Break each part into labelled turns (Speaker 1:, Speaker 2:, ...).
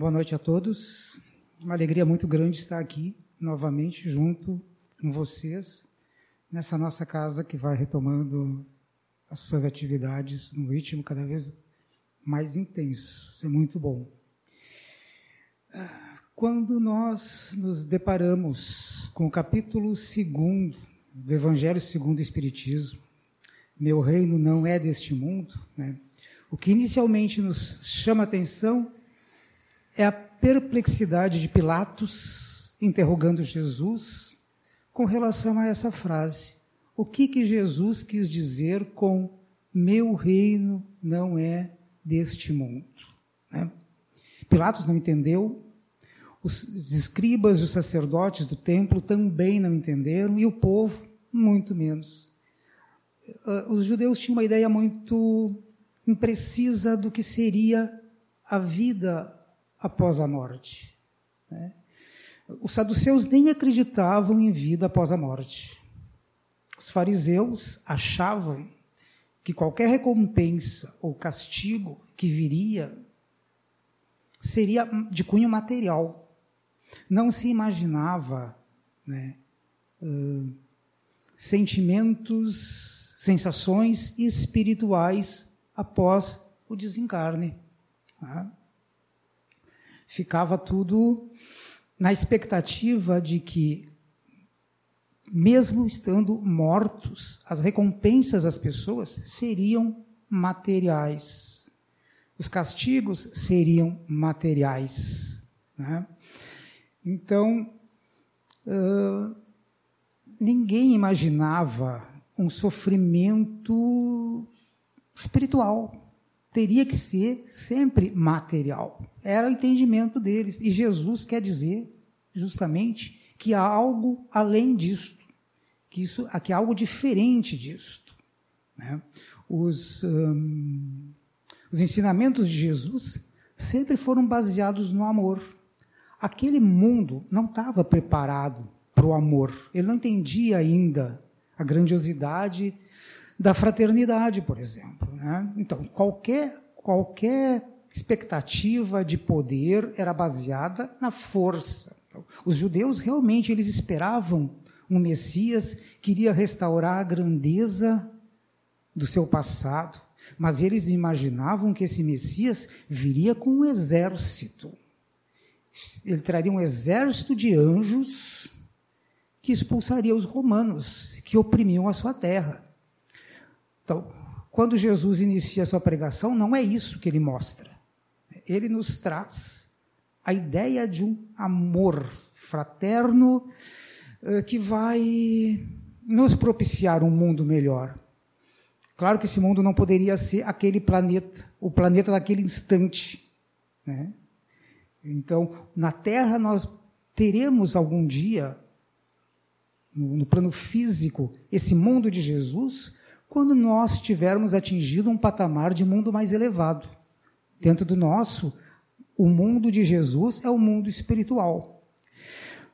Speaker 1: Boa noite a todos. Uma alegria muito grande estar aqui novamente junto com vocês nessa nossa casa que vai retomando as suas atividades num ritmo cada vez mais intenso. Isso é muito bom. Quando nós nos deparamos com o capítulo 2 do Evangelho segundo o Espiritismo, meu reino não é deste mundo, né? o que inicialmente nos chama atenção é a perplexidade de Pilatos interrogando Jesus com relação a essa frase. O que, que Jesus quis dizer com meu reino não é deste mundo? Né? Pilatos não entendeu, os escribas e os sacerdotes do templo também não entenderam, e o povo, muito menos. Ah, os judeus tinham uma ideia muito imprecisa do que seria a vida após a morte. Né? Os saduceus nem acreditavam em vida após a morte. Os fariseus achavam que qualquer recompensa ou castigo que viria seria de cunho material. Não se imaginava né, uh, sentimentos, sensações espirituais após o desencarne. Tá? Ficava tudo na expectativa de que, mesmo estando mortos, as recompensas às pessoas seriam materiais. Os castigos seriam materiais. Né? Então, uh, ninguém imaginava um sofrimento espiritual teria que ser sempre material. Era o entendimento deles. E Jesus quer dizer, justamente, que há algo além disto, que, isso, que há algo diferente disto. Né? Os, hum, os ensinamentos de Jesus sempre foram baseados no amor. Aquele mundo não estava preparado para o amor. Ele não entendia ainda a grandiosidade da fraternidade, por exemplo. Né? Então, qualquer, qualquer expectativa de poder era baseada na força. Então, os judeus realmente eles esperavam um Messias que iria restaurar a grandeza do seu passado, mas eles imaginavam que esse Messias viria com um exército. Ele traria um exército de anjos que expulsaria os romanos que oprimiam a sua terra. Então, quando Jesus inicia a sua pregação, não é isso que ele mostra. Ele nos traz a ideia de um amor fraterno eh, que vai nos propiciar um mundo melhor. Claro que esse mundo não poderia ser aquele planeta, o planeta daquele instante. Né? Então, na Terra, nós teremos algum dia, no, no plano físico, esse mundo de Jesus, quando nós tivermos atingido um patamar de mundo mais elevado. Dentro do nosso, o mundo de Jesus é o mundo espiritual.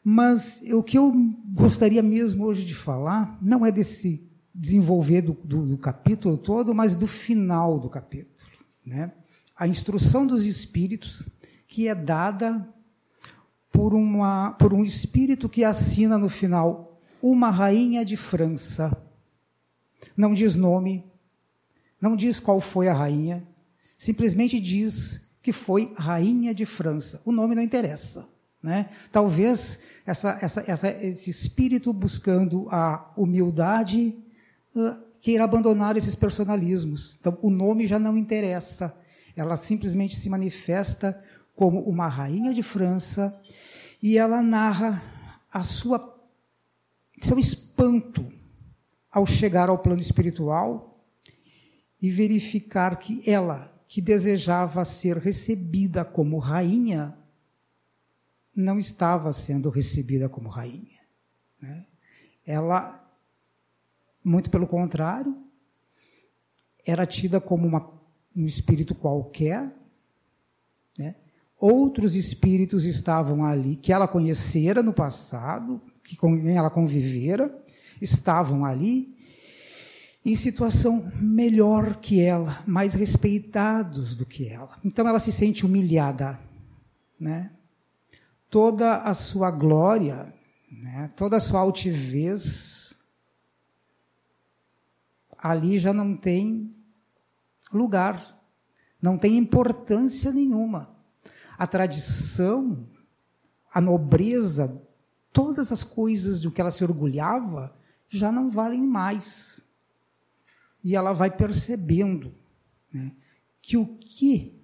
Speaker 1: Mas o que eu gostaria mesmo hoje de falar não é desse desenvolver do, do, do capítulo todo, mas do final do capítulo. Né? A instrução dos espíritos, que é dada por, uma, por um espírito que assina no final uma rainha de França não diz nome, não diz qual foi a rainha, simplesmente diz que foi rainha de França. O nome não interessa. Né? Talvez essa, essa, essa, esse espírito buscando a humildade queira abandonar esses personalismos. Então, o nome já não interessa. Ela simplesmente se manifesta como uma rainha de França e ela narra a sua seu espanto ao chegar ao plano espiritual e verificar que ela, que desejava ser recebida como rainha, não estava sendo recebida como rainha. Né? Ela, muito pelo contrário, era tida como uma, um espírito qualquer. Né? Outros espíritos estavam ali que ela conhecera no passado, que com quem ela convivera, estavam ali em situação melhor que ela, mais respeitados do que ela. Então ela se sente humilhada. né, toda a sua glória, né, toda a sua altivez, ali já não tem lugar, não tem importância nenhuma. A tradição, a nobreza, todas as coisas de que ela se orgulhava já não valem mais. E ela vai percebendo né, que o que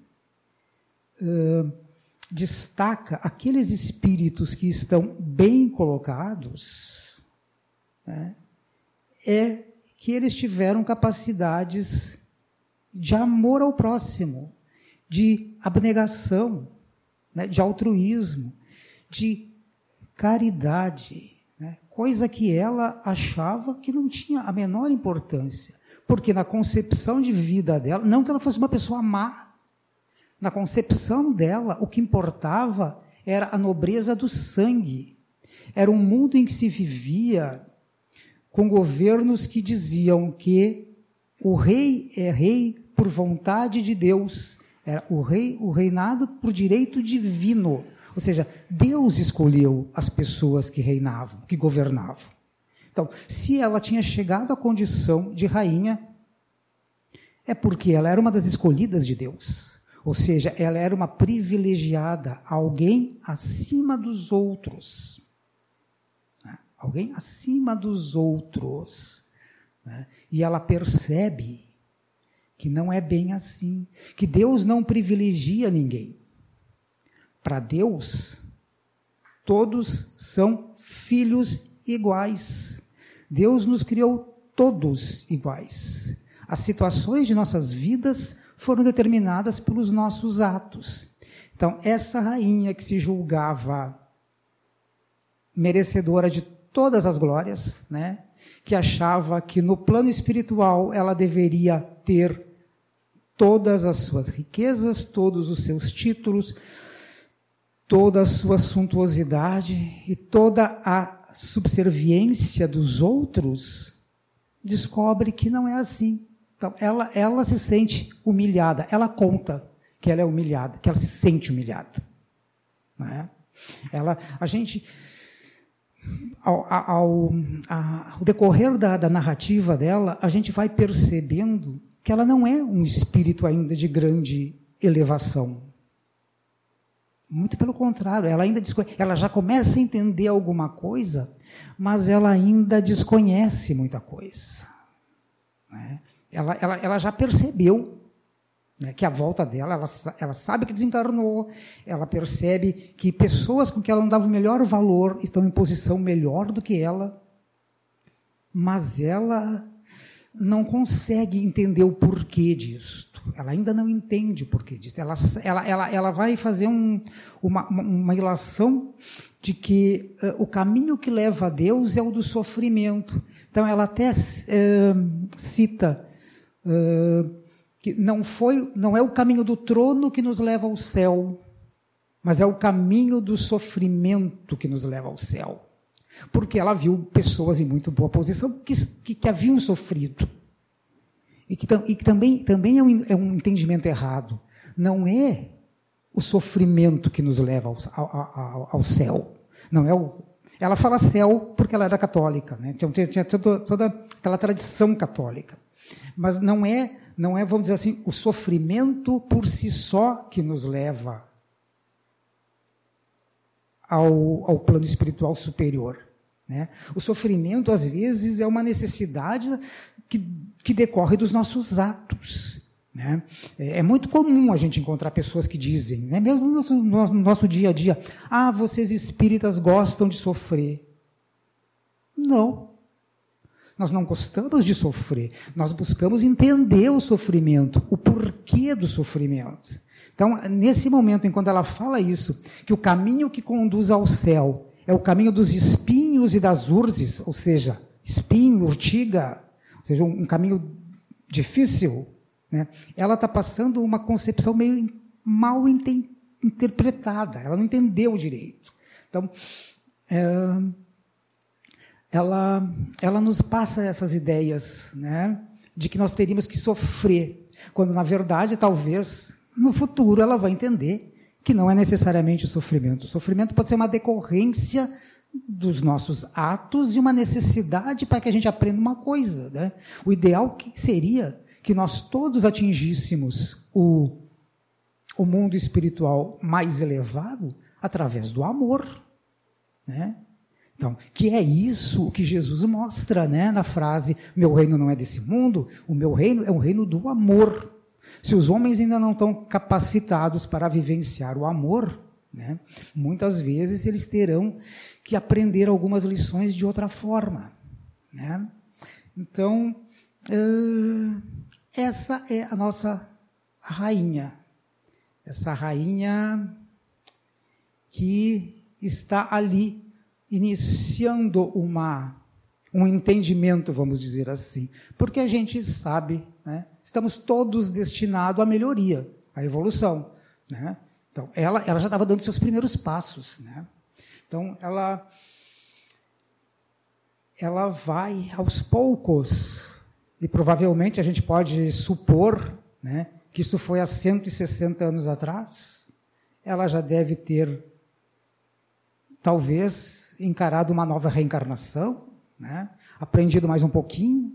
Speaker 1: uh, destaca aqueles espíritos que estão bem colocados né, é que eles tiveram capacidades de amor ao próximo, de abnegação, né, de altruísmo, de caridade, coisa que ela achava que não tinha a menor importância, porque na concepção de vida dela, não que ela fosse uma pessoa má, na concepção dela, o que importava era a nobreza do sangue. Era um mundo em que se vivia com governos que diziam que o rei é rei por vontade de Deus. Era o rei, o reinado por direito divino. Ou seja, Deus escolheu as pessoas que reinavam, que governavam. Então, se ela tinha chegado à condição de rainha, é porque ela era uma das escolhidas de Deus. Ou seja, ela era uma privilegiada, alguém acima dos outros. Né? Alguém acima dos outros. Né? E ela percebe que não é bem assim, que Deus não privilegia ninguém. Para Deus, todos são filhos iguais. Deus nos criou todos iguais. As situações de nossas vidas foram determinadas pelos nossos atos. Então, essa rainha que se julgava merecedora de todas as glórias, né? que achava que no plano espiritual ela deveria ter todas as suas riquezas, todos os seus títulos, toda a sua suntuosidade e toda a subserviência dos outros, descobre que não é assim. Então, ela, ela se sente humilhada, ela conta que ela é humilhada, que ela se sente humilhada. Não é? Ela, a gente, ao, ao, ao decorrer da, da narrativa dela, a gente vai percebendo que ela não é um espírito ainda de grande elevação. Muito pelo contrário, ela ainda ela já começa a entender alguma coisa, mas ela ainda desconhece muita coisa. Né? Ela, ela, ela já percebeu né, que a volta dela, ela, ela sabe que desencarnou, ela percebe que pessoas com que ela não dava o melhor valor estão em posição melhor do que ela, mas ela não consegue entender o porquê disso. Ela ainda não entende o porquê disso. Ela, ela, ela, ela vai fazer um, uma, uma ilação de que uh, o caminho que leva a Deus é o do sofrimento. Então, ela até uh, cita uh, que não, foi, não é o caminho do trono que nos leva ao céu, mas é o caminho do sofrimento que nos leva ao céu porque ela viu pessoas em muito boa posição que, que, que haviam sofrido. E que, e que também, também é, um, é um entendimento errado. Não é o sofrimento que nos leva ao, ao, ao, céu. Não é o. Ela fala céu porque ela era católica, né? Então, tinha, tinha toda, toda aquela tradição católica. Mas não é, não é, vamos dizer assim, o sofrimento por si só que nos leva ao, ao plano espiritual superior. Né? O sofrimento, às vezes, é uma necessidade que, que decorre dos nossos atos. Né? É, é muito comum a gente encontrar pessoas que dizem, né, mesmo no nosso, no nosso dia a dia, ah, vocês espíritas gostam de sofrer. Não. Nós não gostamos de sofrer. Nós buscamos entender o sofrimento, o porquê do sofrimento. Então, nesse momento, enquanto ela fala isso, que o caminho que conduz ao céu é o caminho dos espinhos e das urzes, ou seja, espinho, urtiga, ou seja, um, um caminho difícil, né? ela está passando uma concepção meio mal interpretada, ela não entendeu direito. Então, é, ela, ela nos passa essas ideias né, de que nós teríamos que sofrer, quando, na verdade, talvez no futuro ela vai entender que não é necessariamente o sofrimento. O sofrimento pode ser uma decorrência dos nossos atos e uma necessidade para que a gente aprenda uma coisa. Né? O ideal seria que nós todos atingíssemos o, o mundo espiritual mais elevado através do amor. Né? Então, que é isso que Jesus mostra né, na frase: Meu reino não é desse mundo, o meu reino é um reino do amor. Se os homens ainda não estão capacitados para vivenciar o amor, né, muitas vezes eles terão que aprender algumas lições de outra forma. Né? Então, uh, essa é a nossa rainha. Essa rainha que está ali iniciando uma, um entendimento, vamos dizer assim. Porque a gente sabe, né, estamos todos destinados à melhoria, à evolução. Né? Então, ela, ela já estava dando seus primeiros passos. Né? Então, ela, ela vai aos poucos, e provavelmente a gente pode supor né, que isso foi há 160 anos atrás, ela já deve ter, talvez, encarado uma nova reencarnação, né, aprendido mais um pouquinho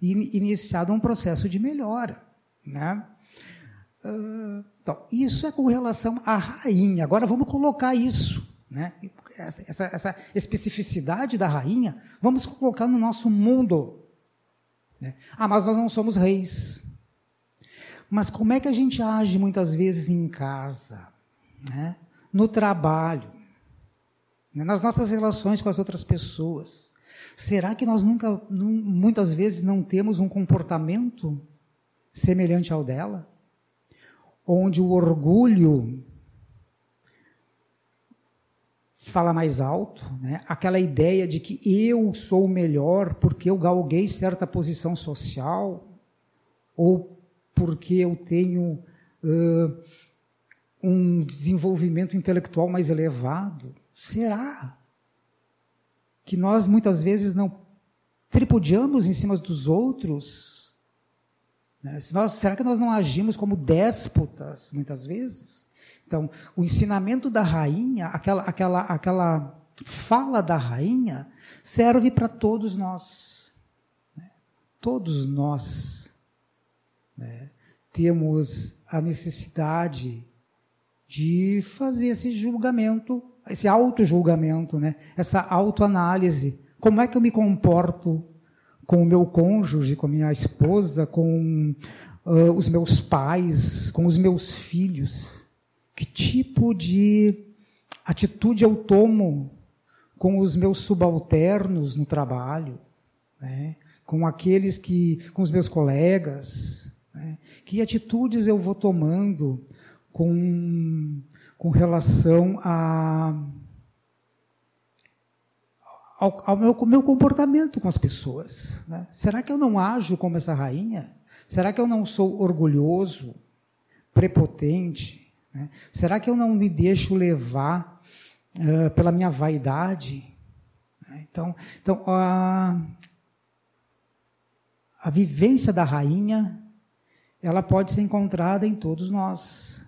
Speaker 1: e iniciado um processo de melhora. Né? Uh, então, isso é com relação à rainha. Agora vamos colocar isso né? Essa, essa, especificidade da rainha, vamos colocar no nosso mundo. Né? Ah, mas nós não somos reis. Mas como é que a gente age muitas vezes em casa, né? no trabalho, né? nas nossas relações com as outras pessoas? Será que nós nunca, muitas vezes, não temos um comportamento semelhante ao dela? Onde o orgulho fala mais alto, né? aquela ideia de que eu sou melhor porque eu galguei certa posição social, ou porque eu tenho uh, um desenvolvimento intelectual mais elevado. Será que nós muitas vezes não tripudiamos em cima dos outros? Né? Será que nós não agimos como déspotas muitas vezes? Então, o ensinamento da rainha, aquela, aquela, aquela fala da rainha, serve para todos nós. Né? Todos nós né? temos a necessidade de fazer esse julgamento, esse auto-julgamento, né? essa autoanálise. Como é que eu me comporto com o meu cônjuge, com a minha esposa, com uh, os meus pais, com os meus filhos? Que tipo de atitude eu tomo com os meus subalternos no trabalho, né? com aqueles que, com os meus colegas, né? que atitudes eu vou tomando com, com relação a, ao, ao meu, meu, comportamento com as pessoas. Né? Será que eu não ajo como essa rainha? Será que eu não sou orgulhoso, prepotente? Né? Será que eu não me deixo levar uh, pela minha vaidade? Né? Então, então a, a vivência da rainha, ela pode ser encontrada em todos nós.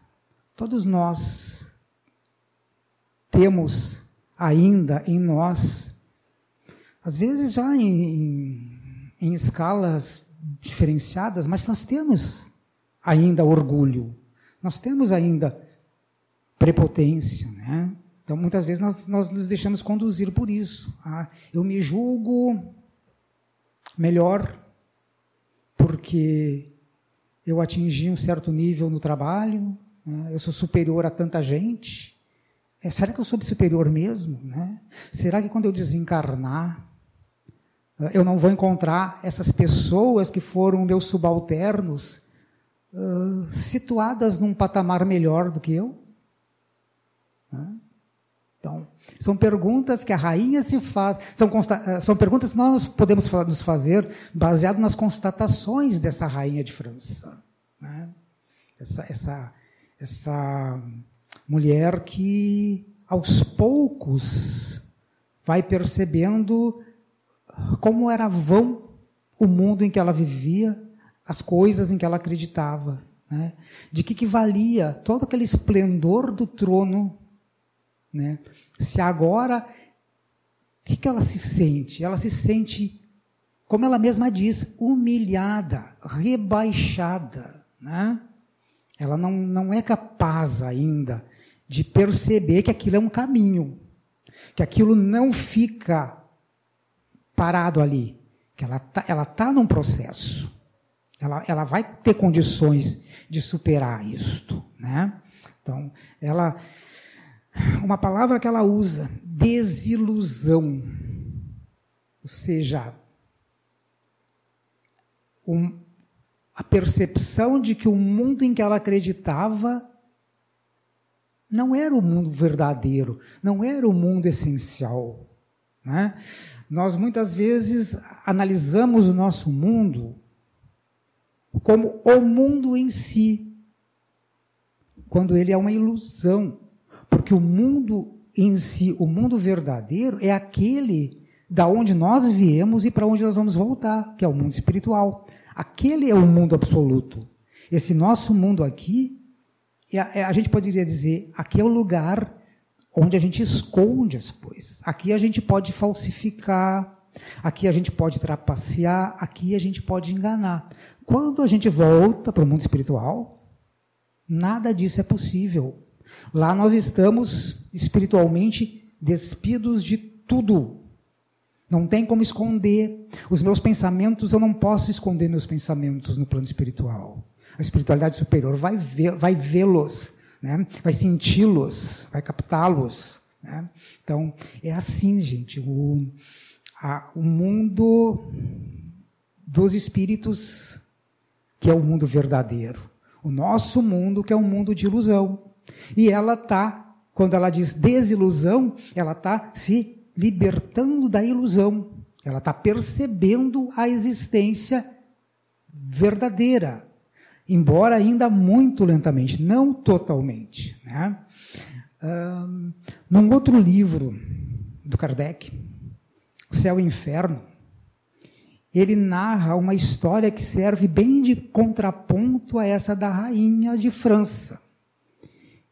Speaker 1: Todos nós temos ainda em nós, às vezes já em, em, escalas diferenciadas, mas nós temos ainda orgulho. Nós temos ainda prepotência, né? Então, muitas vezes nós, nós nos deixamos conduzir por isso. Ah, eu me julgo melhor porque eu atingi um certo nível no trabalho, né? eu sou superior a tanta gente. É, será que eu sou superior mesmo? Né? Será que quando eu desencarnar, eu não vou encontrar essas pessoas que foram meus subalternos situadas num patamar melhor do que eu? Então, são perguntas que a rainha se faz, são, são perguntas que nós podemos nos fazer baseado nas constatações dessa rainha de França. Né? Essa, essa, essa mulher que, aos poucos, vai percebendo como era vão o mundo em que ela vivia, as coisas em que ela acreditava. Né? De que, que valia todo aquele esplendor do trono, né? se agora. O que, que ela se sente? Ela se sente, como ela mesma diz, humilhada, rebaixada. Né? Ela não, não é capaz ainda de perceber que aquilo é um caminho, que aquilo não fica parado ali, que ela está ela tá num processo. Ela, ela vai ter condições de superar isto. Né? Então, ela. Uma palavra que ela usa, desilusão. Ou seja, um, a percepção de que o mundo em que ela acreditava não era o mundo verdadeiro, não era o mundo essencial. Né? Nós muitas vezes analisamos o nosso mundo como o mundo em si, quando ele é uma ilusão. Porque o mundo em si, o mundo verdadeiro, é aquele da onde nós viemos e para onde nós vamos voltar, que é o mundo espiritual. Aquele é o mundo absoluto. Esse nosso mundo aqui, é, é, a gente poderia dizer, aqui é o lugar onde a gente esconde as coisas. Aqui a gente pode falsificar, aqui a gente pode trapacear, aqui a gente pode enganar. Quando a gente volta para o mundo espiritual, nada disso é possível. Lá nós estamos espiritualmente despidos de tudo. Não tem como esconder. Os meus pensamentos, eu não posso esconder meus pensamentos no plano espiritual. A espiritualidade superior vai vê-los. Vai vê né? vai senti-los, vai captá-los. Né? Então, é assim, gente. O, a, o mundo dos espíritos, que é o mundo verdadeiro. O nosso mundo, que é um mundo de ilusão. E ela está, quando ela diz desilusão, ela está se libertando da ilusão. Ela está percebendo a existência verdadeira, embora ainda muito lentamente, não totalmente. Né? Um, num outro livro do Kardec, O Céu e o Inferno, ele narra uma história que serve bem de contraponto a essa da rainha de França,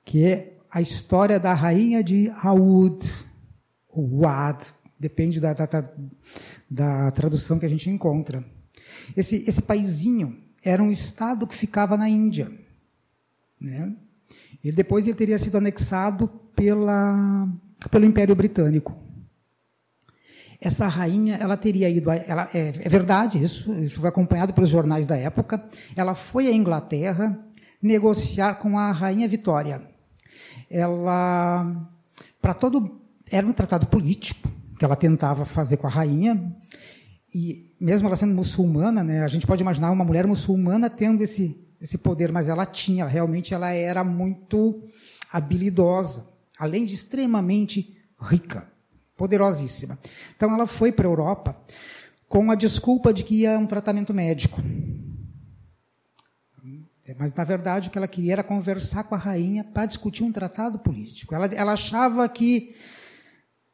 Speaker 1: que é a história da rainha de Aoud, ou Wad, depende da, da, da, tradução que a gente encontra. Esse, esse paizinho era um estado que ficava na Índia. Né? E depois ele teria sido anexado pela, pelo Império Britânico. Essa rainha, ela teria ido, ela, é, é verdade isso, isso foi acompanhado pelos jornais da época. Ela foi à Inglaterra negociar com a rainha Vitória. Ela, para todo, era um tratado político que ela tentava fazer com a rainha e mesmo ela sendo muçulmana, né, a gente pode imaginar uma mulher muçulmana tendo esse, esse poder, mas ela tinha, realmente ela era muito habilidosa, além de extremamente rica, poderosíssima. Então ela foi para a Europa com a desculpa de que ia a um tratamento médico. Mas, na verdade, o que ela queria era conversar com a rainha para discutir um tratado político. Ela, ela achava que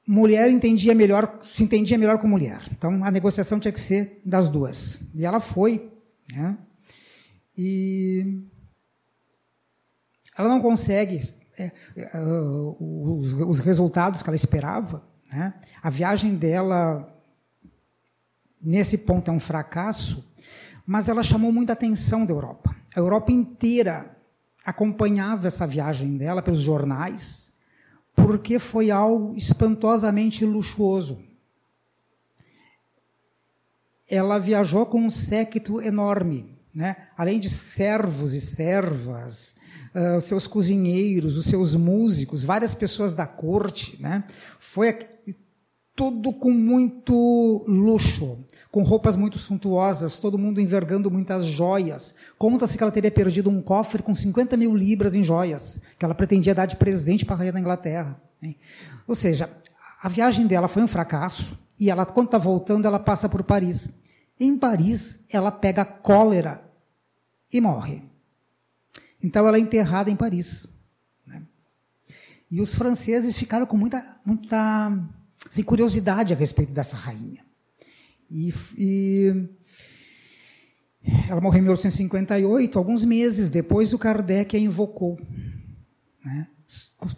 Speaker 1: mulher entendia melhor, se entendia melhor com mulher. Então a negociação tinha que ser das duas. E ela foi, né? E ela não consegue é, é, os, os, resultados que ela esperava. Né? A viagem dela, nesse ponto, é um fracasso, mas ela chamou muita atenção da Europa. A Europa inteira acompanhava essa viagem dela pelos jornais, porque foi algo espantosamente luxuoso. Ela viajou com um séquito enorme, né? além de servos e servas, uh, seus cozinheiros, os seus músicos, várias pessoas da corte. Né? Foi tudo com muito luxo, com roupas muito suntuosas, todo mundo envergando muitas joias. Conta-se que ela teria perdido um cofre com 50 mil libras em joias, que ela pretendia dar de presente para a rainha da Inglaterra. Ou seja, a viagem dela foi um fracasso, e ela, quando está voltando, ela passa por Paris. Em Paris, ela pega cólera e morre. Então, ela é enterrada em Paris. Né? E os franceses ficaram com muita, muita assim, curiosidade a respeito dessa rainha. E, e ela morreu em 1858, alguns meses depois o Kardec a invocou, né?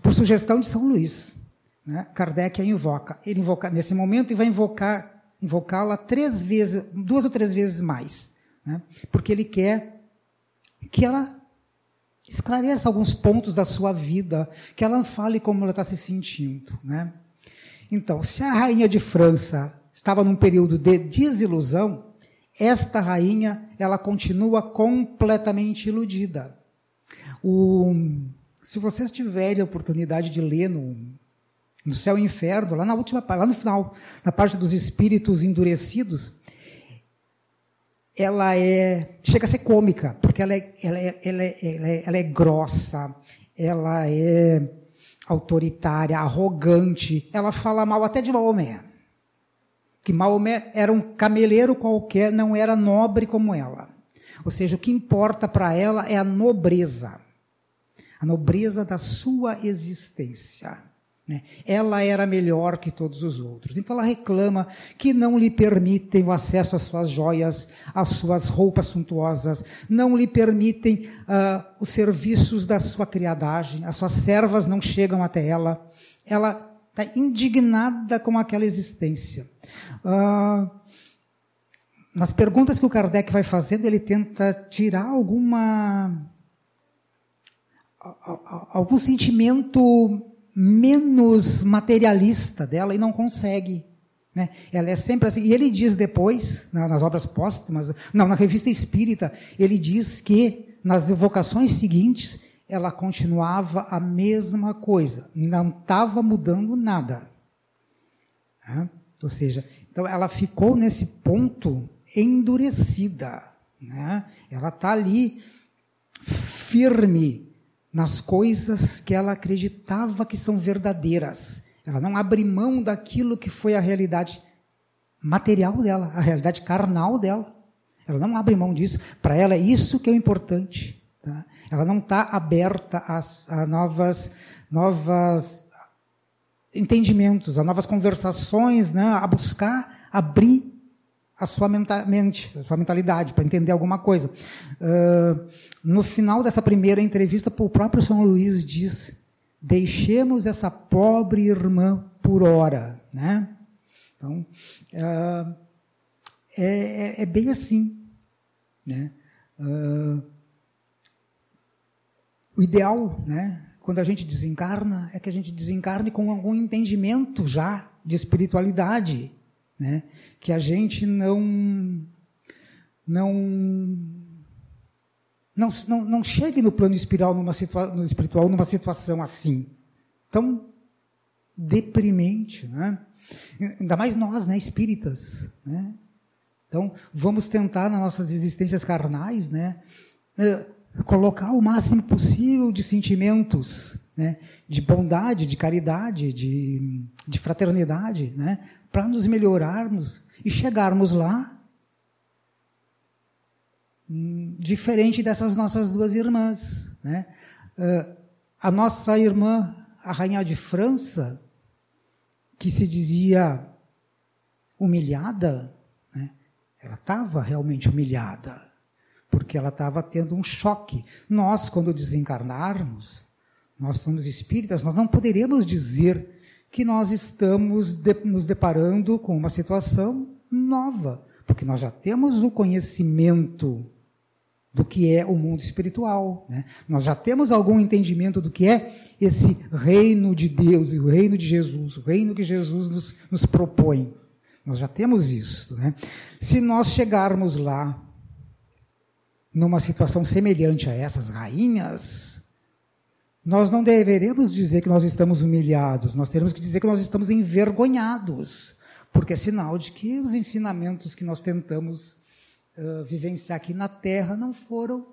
Speaker 1: por sugestão de São Luís. Né? Kardec a invoca. Ele invoca nesse momento e vai invocar invocá-la três vezes, duas ou três vezes mais, né? porque ele quer que ela esclareça alguns pontos da sua vida, que ela fale como ela está se sentindo. Né? Então, se a rainha de França estava num período de desilusão, esta rainha ela continua completamente iludida. O, se vocês tiverem a oportunidade de ler no, no céu e inferno, lá na última lá no final, na parte dos espíritos endurecidos, ela é chega a ser cômica, porque ela é, ela é, ela é, ela é, ela é grossa, ela é autoritária, arrogante, ela fala mal até de Maomé que Maomé era um cameleiro qualquer, não era nobre como ela. Ou seja, o que importa para ela é a nobreza, a nobreza da sua existência. Né? Ela era melhor que todos os outros. Então ela reclama que não lhe permitem o acesso às suas joias, às suas roupas suntuosas, não lhe permitem uh, os serviços da sua criadagem, as suas servas não chegam até ela. Ela está indignada com aquela existência. Uh, nas perguntas que o Kardec vai fazendo, ele tenta tirar alguma algum sentimento menos materialista dela e não consegue. Né? Ela é sempre assim. E ele diz depois, nas obras póstumas, não, na revista espírita, ele diz que nas evocações seguintes ela continuava a mesma coisa, não estava mudando nada. Né? Ou seja, então ela ficou nesse ponto endurecida. Né? Ela está ali firme nas coisas que ela acreditava que são verdadeiras. Ela não abre mão daquilo que foi a realidade material dela, a realidade carnal dela. Ela não abre mão disso. Para ela é isso que é o importante. Tá? Ela não está aberta a, a, novas, novas entendimentos, a novas conversações, né? a buscar abrir a sua mente, a sua mentalidade, para entender alguma coisa. Uh, no final dessa primeira entrevista, o próprio São Luís diz: deixemos essa pobre irmã por hora. Né? Então, uh, é, é, bem assim. Né? Uh, o ideal, né, quando a gente desencarna, é que a gente desencarne com algum entendimento já de espiritualidade, né, que a gente não não não, não, não chegue no plano espiritual numa, situa no espiritual numa situação assim, tão deprimente, né? Ainda mais nós, né, espíritas, né? Então, vamos tentar nas nossas existências carnais, né, eh, colocar o máximo possível de sentimentos né, de bondade, de caridade, de, de fraternidade, né, para nos melhorarmos e chegarmos lá hum, diferente dessas nossas duas irmãs. Né? Uh, a nossa irmã, a rainha de França, que se dizia humilhada, né? ela estava realmente humilhada porque ela estava tendo um choque. Nós, quando desencarnarmos, nós somos espíritas, nós não poderemos dizer que nós estamos de, nos deparando com uma situação nova, porque nós já temos o conhecimento do que é o mundo espiritual. Né? Nós já temos algum entendimento do que é esse reino de Deus, o reino de Jesus, o reino que Jesus nos, nos propõe. Nós já temos isso. Né? Se nós chegarmos lá numa situação semelhante a essas rainhas, nós não deveremos dizer que nós estamos humilhados, nós teremos que dizer que nós estamos envergonhados, porque é sinal de que os ensinamentos que nós tentamos uh, vivenciar aqui na Terra não foram,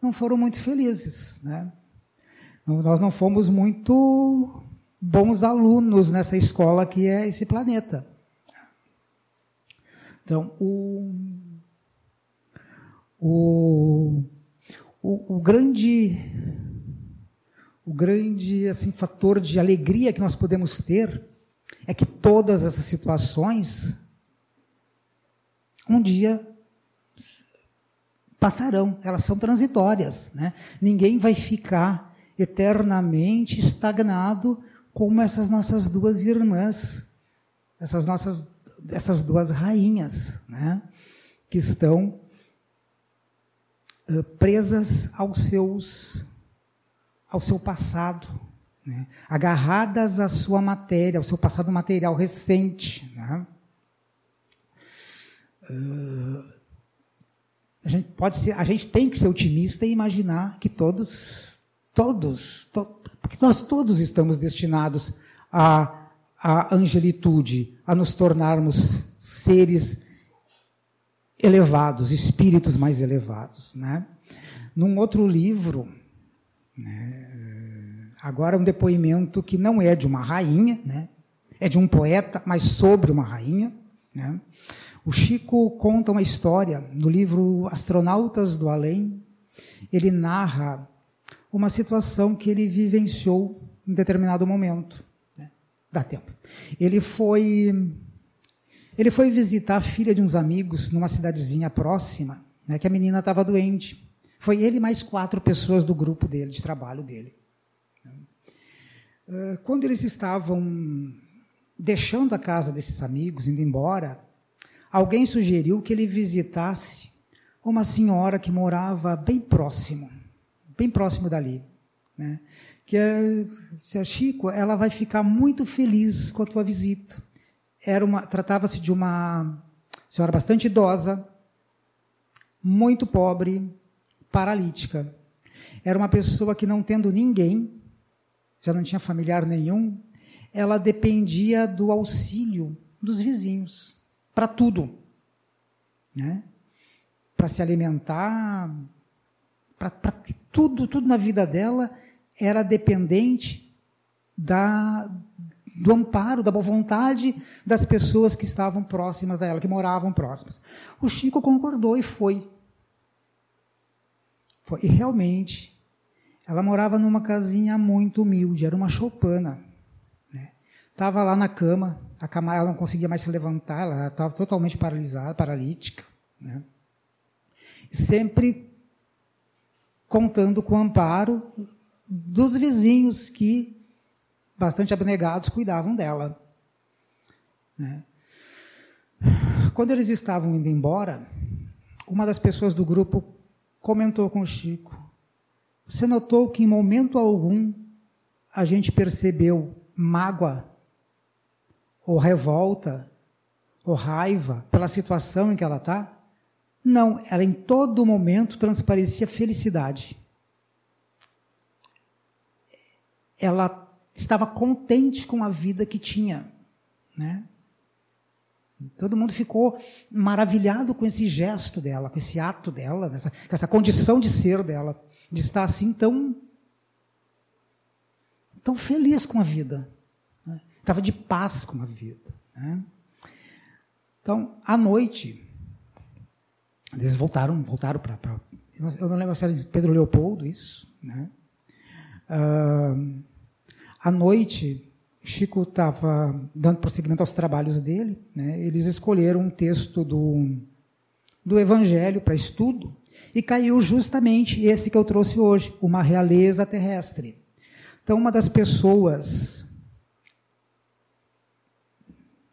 Speaker 1: não foram muito felizes. Né? Nós não fomos muito bons alunos nessa escola que é esse planeta. Então, o, o, o, o grande o grande assim fator de alegria que nós podemos ter é que todas essas situações um dia passarão, elas são transitórias. Né? Ninguém vai ficar eternamente estagnado como essas nossas duas irmãs, essas nossas essas duas rainhas, né? que estão uh, presas aos seus ao seu passado, né? agarradas à sua matéria, ao seu passado material recente. Né? Uh, a gente pode ser, a gente tem que ser otimista e imaginar que todos, todos, to, porque nós todos estamos destinados à, à angelitude, a nos tornarmos seres elevados, espíritos mais elevados, né? Num outro livro, né, agora um depoimento que não é de uma rainha, né? É de um poeta, mas sobre uma rainha, né? O Chico conta uma história no livro Astronautas do Além. Ele narra uma situação que ele vivenciou em determinado momento. Né? Dá tempo. Ele foi ele foi visitar a filha de uns amigos numa cidadezinha próxima, né, que a menina estava doente. Foi ele mais quatro pessoas do grupo dele, de trabalho dele. Eh, quando eles estavam deixando a casa desses amigos, indo embora, alguém sugeriu que ele visitasse uma senhora que morava bem próximo, bem próximo dali, né? Que é, Chico, ela vai ficar muito feliz com a tua visita. Era uma, tratava-se de uma senhora bastante idosa, muito pobre, paralítica. Era uma pessoa que não tendo ninguém, já não tinha familiar nenhum, ela dependia do auxílio dos vizinhos para tudo. Né? Para se alimentar, para tudo, tudo na vida dela era dependente da, do amparo, da boa vontade das pessoas que estavam próximas dela, que moravam próximas. O Chico concordou e foi. Foi. E realmente, ela morava numa casinha muito humilde, era uma choupana. Estava lá na cama, a cama ela não conseguia mais se levantar, ela estava totalmente paralisada, paralítica. Né? Sempre contando com o amparo dos vizinhos que, bastante abnegados, cuidavam dela. Né? Quando eles estavam indo embora, uma das pessoas do grupo comentou com o Chico: Você notou que em momento algum a gente percebeu mágoa ou revolta, ou raiva pela situação em que ela está. Não, ela em todo momento transparecia felicidade. Ela estava contente com a vida que tinha, né? Todo mundo ficou maravilhado com esse gesto dela, com esse ato dela, com essa condição de ser dela, de estar assim tão, tão feliz com a vida estava de paz com a vida. Né? Então, à noite, eles voltaram, voltaram para. Eu não lembro se era Pedro Leopoldo, isso. Né? Uh, à noite, Chico estava dando prosseguimento aos trabalhos dele. Né? Eles escolheram um texto do, do Evangelho para estudo e caiu justamente esse que eu trouxe hoje, uma realeza terrestre. Então, uma das pessoas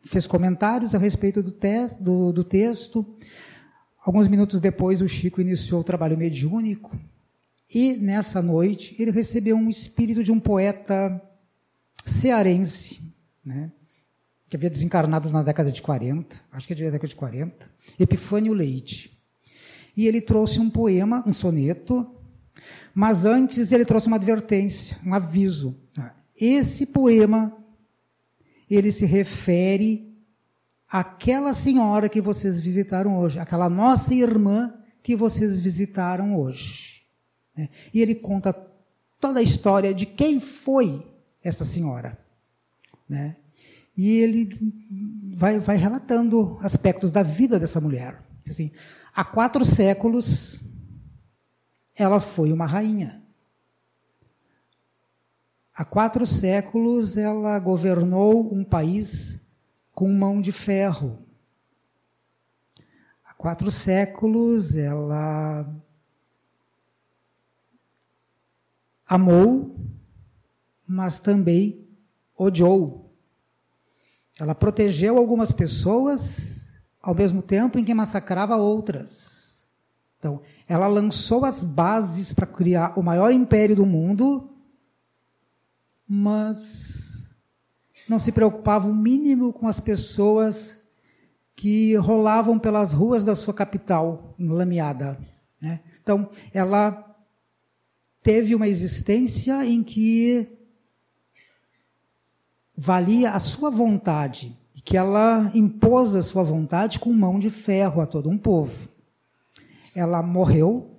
Speaker 1: fez comentários a respeito do, te do, do texto. Alguns minutos depois, o Chico iniciou o trabalho mediúnico. E nessa noite, ele recebeu um espírito de um poeta cearense, né, que havia desencarnado na década de 40, acho que é da década de 40, Epifânio Leite. E ele trouxe um poema, um soneto, mas antes ele trouxe uma advertência, um aviso. Esse poema ele se refere àquela senhora que vocês visitaram hoje, aquela nossa irmã que vocês visitaram hoje. Né? E ele conta toda a história de quem foi essa senhora. Né? E ele vai, vai relatando aspectos da vida dessa mulher. Assim, há quatro séculos, ela foi uma rainha. Há quatro séculos ela governou um país com mão de ferro. Há quatro séculos, ela amou, mas também odiou. Ela protegeu algumas pessoas, ao mesmo tempo em que massacrava outras. Então, ela lançou as bases para criar o maior império do mundo, mas não se preocupava o mínimo com as pessoas que rolavam pelas ruas da sua capital, enlameada. Né? Então, ela teve uma existência em que valia a sua vontade, que ela impôs a sua vontade com mão de ferro a todo um povo. Ela morreu,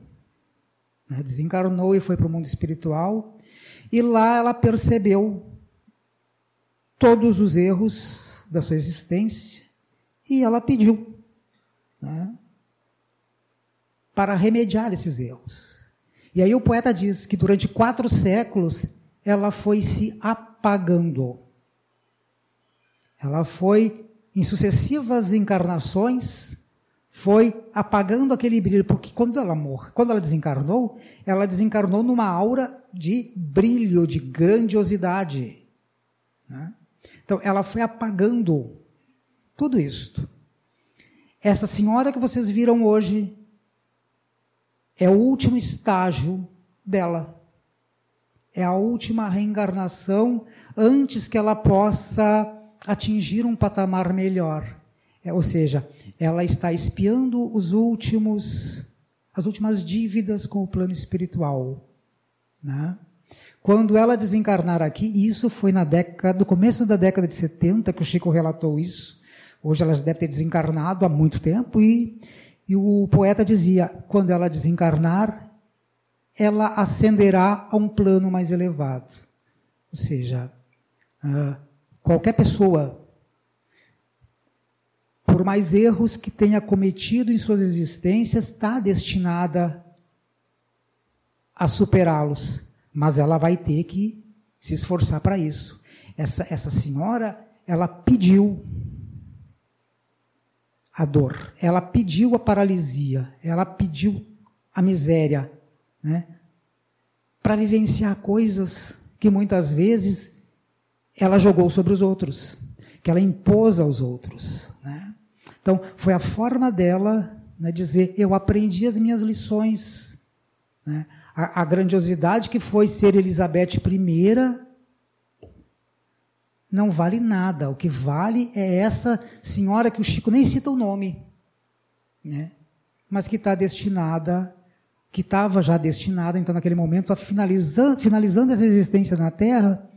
Speaker 1: né, desencarnou e foi para o mundo espiritual, e lá ela percebeu todos os erros da sua existência e ela pediu né, para remediar esses erros. E aí o poeta diz que durante quatro séculos ela foi se apagando. Ela foi, em sucessivas encarnações, foi apagando aquele brilho, porque quando ela morre, quando ela desencarnou, ela desencarnou numa aura de brilho, de grandiosidade. Né? Então, ela foi apagando tudo isto. Essa senhora que vocês viram hoje é o último estágio dela. É a última reencarnação antes que ela possa atingir um patamar melhor. É, ou seja, ela está espiando os últimos, as últimas dívidas com o plano espiritual. Né? Quando ela desencarnar aqui, e isso foi na década, no começo da década de 70 que o Chico relatou isso. Hoje ela já deve ter desencarnado há muito tempo e e o poeta dizia: quando ela desencarnar, ela ascenderá a um plano mais elevado. Ou seja, ah, qualquer pessoa, por mais erros que tenha cometido em suas existências, está destinada a superá-los. Mas ela vai ter que se esforçar para isso. Essa, essa senhora, ela pediu a dor, ela pediu a paralisia, ela pediu a miséria, né? Para vivenciar coisas que muitas vezes ela jogou sobre os outros, que ela impôs aos outros, né? Então, foi a forma dela né, dizer: Eu aprendi as minhas lições. Né? A, a grandiosidade que foi ser Elizabeth I não vale nada. O que vale é essa senhora que o Chico nem cita o nome, né? mas que está destinada, que estava já destinada, então, naquele momento, a finalizando, finalizando essa existência na Terra,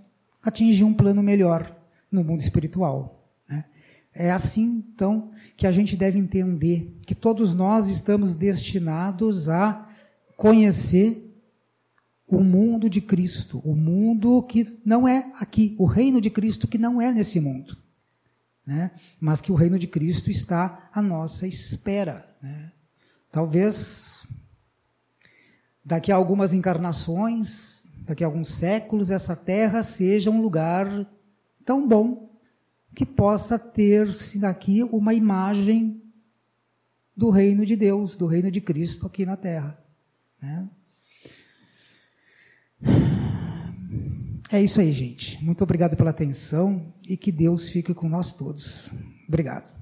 Speaker 1: atingir um plano melhor no mundo espiritual. Né? É assim, então, que a gente deve entender que todos nós estamos destinados a conhecer o mundo de Cristo, o mundo que não é aqui, o reino de Cristo que não é nesse mundo, né? mas que o reino de Cristo está à nossa espera. Né? Talvez daqui a algumas encarnações, daqui a alguns séculos, essa terra seja um lugar tão bom que possa ter-se daqui uma imagem do reino de Deus, do reino de Cristo aqui na terra. Né? É isso aí, gente. Muito obrigado pela atenção e que Deus fique com nós todos. Obrigado.